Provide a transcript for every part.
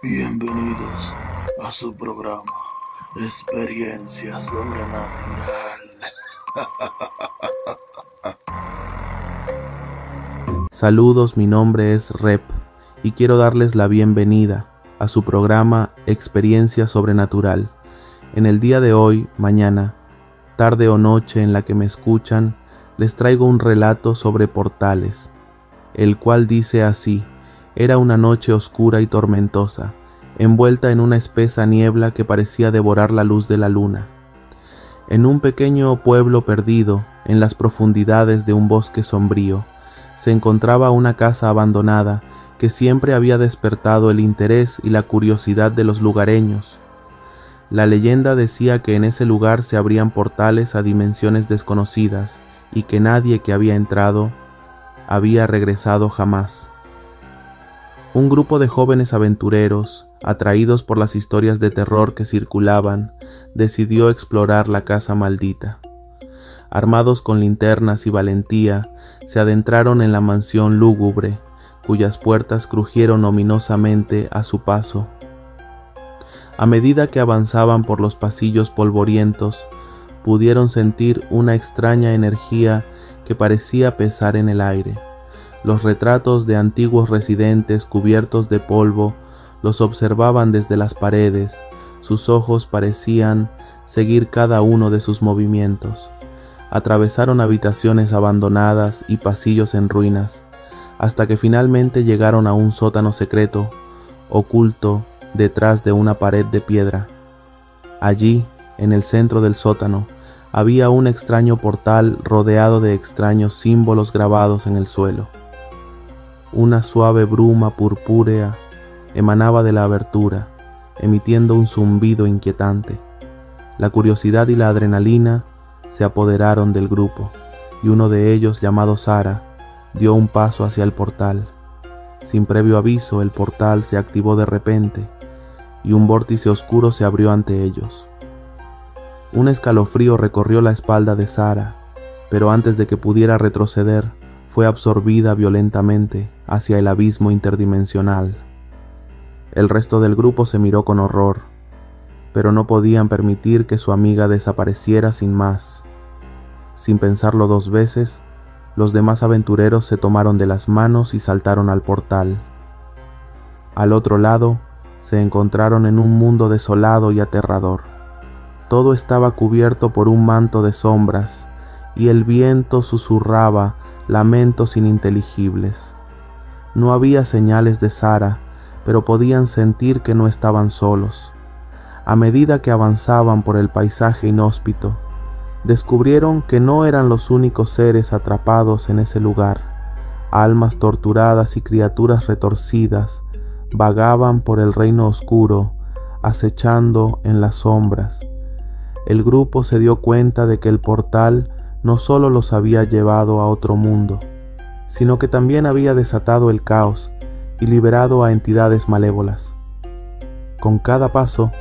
Bienvenidos a su programa Experiencia Sobrenatural. Saludos, mi nombre es Rep y quiero darles la bienvenida a su programa Experiencia Sobrenatural. En el día de hoy, mañana, tarde o noche en la que me escuchan, les traigo un relato sobre portales, el cual dice así, era una noche oscura y tormentosa, envuelta en una espesa niebla que parecía devorar la luz de la luna. En un pequeño pueblo perdido, en las profundidades de un bosque sombrío, se encontraba una casa abandonada que siempre había despertado el interés y la curiosidad de los lugareños. La leyenda decía que en ese lugar se abrían portales a dimensiones desconocidas y que nadie que había entrado había regresado jamás. Un grupo de jóvenes aventureros, atraídos por las historias de terror que circulaban, decidió explorar la casa maldita. Armados con linternas y valentía, se adentraron en la mansión lúgubre, cuyas puertas crujieron ominosamente a su paso. A medida que avanzaban por los pasillos polvorientos, pudieron sentir una extraña energía que parecía pesar en el aire. Los retratos de antiguos residentes cubiertos de polvo los observaban desde las paredes, sus ojos parecían seguir cada uno de sus movimientos. Atravesaron habitaciones abandonadas y pasillos en ruinas, hasta que finalmente llegaron a un sótano secreto, oculto detrás de una pared de piedra. Allí, en el centro del sótano, había un extraño portal rodeado de extraños símbolos grabados en el suelo. Una suave bruma purpúrea emanaba de la abertura, emitiendo un zumbido inquietante. La curiosidad y la adrenalina se apoderaron del grupo, y uno de ellos, llamado Sara, dio un paso hacia el portal. Sin previo aviso, el portal se activó de repente, y un vórtice oscuro se abrió ante ellos. Un escalofrío recorrió la espalda de Sara, pero antes de que pudiera retroceder, fue absorbida violentamente hacia el abismo interdimensional. El resto del grupo se miró con horror, pero no podían permitir que su amiga desapareciera sin más. Sin pensarlo dos veces, los demás aventureros se tomaron de las manos y saltaron al portal. Al otro lado, se encontraron en un mundo desolado y aterrador. Todo estaba cubierto por un manto de sombras, y el viento susurraba lamentos ininteligibles. No había señales de Sara, pero podían sentir que no estaban solos. A medida que avanzaban por el paisaje inhóspito, descubrieron que no eran los únicos seres atrapados en ese lugar. Almas torturadas y criaturas retorcidas vagaban por el reino oscuro, acechando en las sombras. El grupo se dio cuenta de que el portal no solo los había llevado a otro mundo, sino que también había desatado el caos y liberado a entidades malévolas. Con cada paso,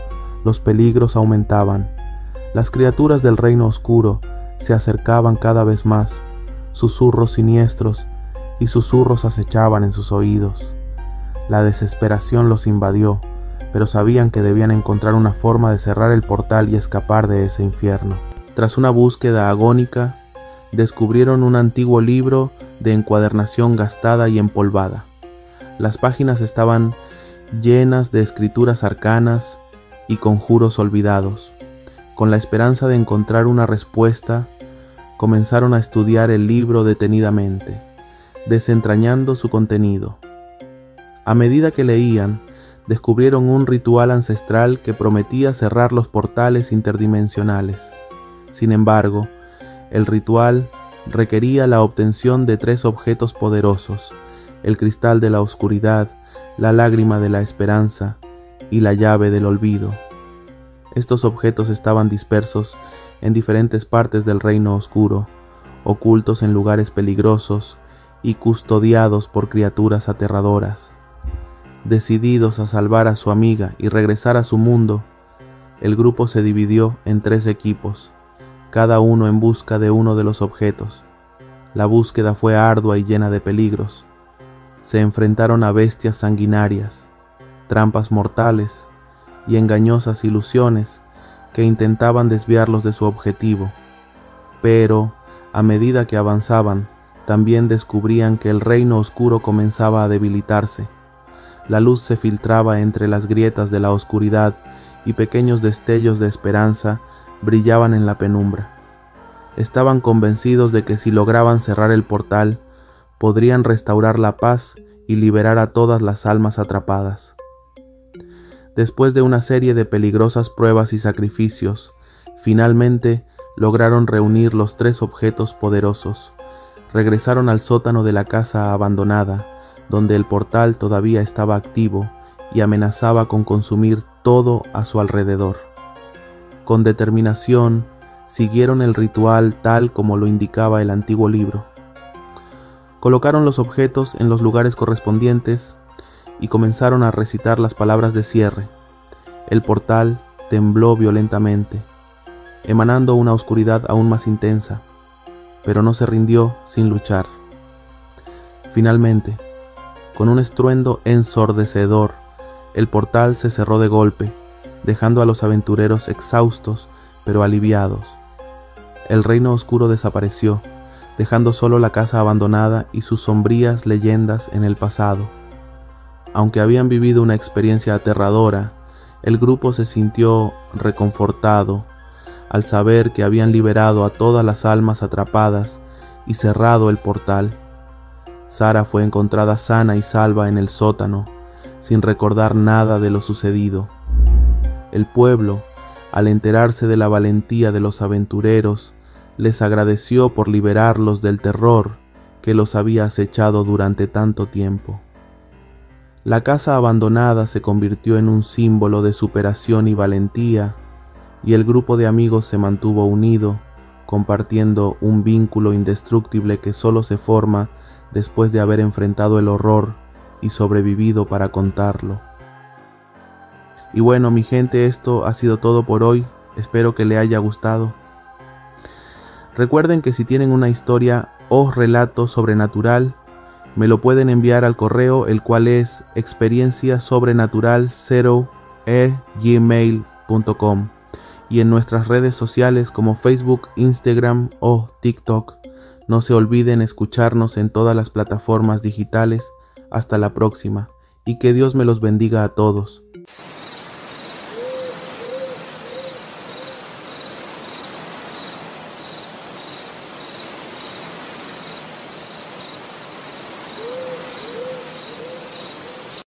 los peligros aumentaban. Las criaturas del reino oscuro se acercaban cada vez más, susurros siniestros y susurros acechaban en sus oídos. La desesperación los invadió, pero sabían que debían encontrar una forma de cerrar el portal y escapar de ese infierno. Tras una búsqueda agónica, descubrieron un antiguo libro de encuadernación gastada y empolvada. Las páginas estaban llenas de escrituras arcanas y conjuros olvidados. Con la esperanza de encontrar una respuesta, comenzaron a estudiar el libro detenidamente, desentrañando su contenido. A medida que leían, descubrieron un ritual ancestral que prometía cerrar los portales interdimensionales. Sin embargo, el ritual requería la obtención de tres objetos poderosos, el cristal de la oscuridad, la lágrima de la esperanza y la llave del olvido. Estos objetos estaban dispersos en diferentes partes del reino oscuro, ocultos en lugares peligrosos y custodiados por criaturas aterradoras. Decididos a salvar a su amiga y regresar a su mundo, el grupo se dividió en tres equipos, cada uno en busca de uno de los objetos. La búsqueda fue ardua y llena de peligros se enfrentaron a bestias sanguinarias, trampas mortales y engañosas ilusiones que intentaban desviarlos de su objetivo. Pero, a medida que avanzaban, también descubrían que el reino oscuro comenzaba a debilitarse. La luz se filtraba entre las grietas de la oscuridad y pequeños destellos de esperanza brillaban en la penumbra. Estaban convencidos de que si lograban cerrar el portal, podrían restaurar la paz y liberar a todas las almas atrapadas. Después de una serie de peligrosas pruebas y sacrificios, finalmente lograron reunir los tres objetos poderosos. Regresaron al sótano de la casa abandonada, donde el portal todavía estaba activo y amenazaba con consumir todo a su alrededor. Con determinación, siguieron el ritual tal como lo indicaba el antiguo libro. Colocaron los objetos en los lugares correspondientes y comenzaron a recitar las palabras de cierre. El portal tembló violentamente, emanando una oscuridad aún más intensa, pero no se rindió sin luchar. Finalmente, con un estruendo ensordecedor, el portal se cerró de golpe, dejando a los aventureros exhaustos pero aliviados. El reino oscuro desapareció, dejando solo la casa abandonada y sus sombrías leyendas en el pasado. Aunque habían vivido una experiencia aterradora, el grupo se sintió reconfortado al saber que habían liberado a todas las almas atrapadas y cerrado el portal. Sara fue encontrada sana y salva en el sótano, sin recordar nada de lo sucedido. El pueblo, al enterarse de la valentía de los aventureros, les agradeció por liberarlos del terror que los había acechado durante tanto tiempo. La casa abandonada se convirtió en un símbolo de superación y valentía, y el grupo de amigos se mantuvo unido, compartiendo un vínculo indestructible que solo se forma después de haber enfrentado el horror y sobrevivido para contarlo. Y bueno, mi gente, esto ha sido todo por hoy. Espero que le haya gustado. Recuerden que si tienen una historia o relato sobrenatural, me lo pueden enviar al correo, el cual es experiencia sobrenatural 0 gmail.com y en nuestras redes sociales como Facebook, Instagram o TikTok. No se olviden escucharnos en todas las plataformas digitales. Hasta la próxima y que Dios me los bendiga a todos.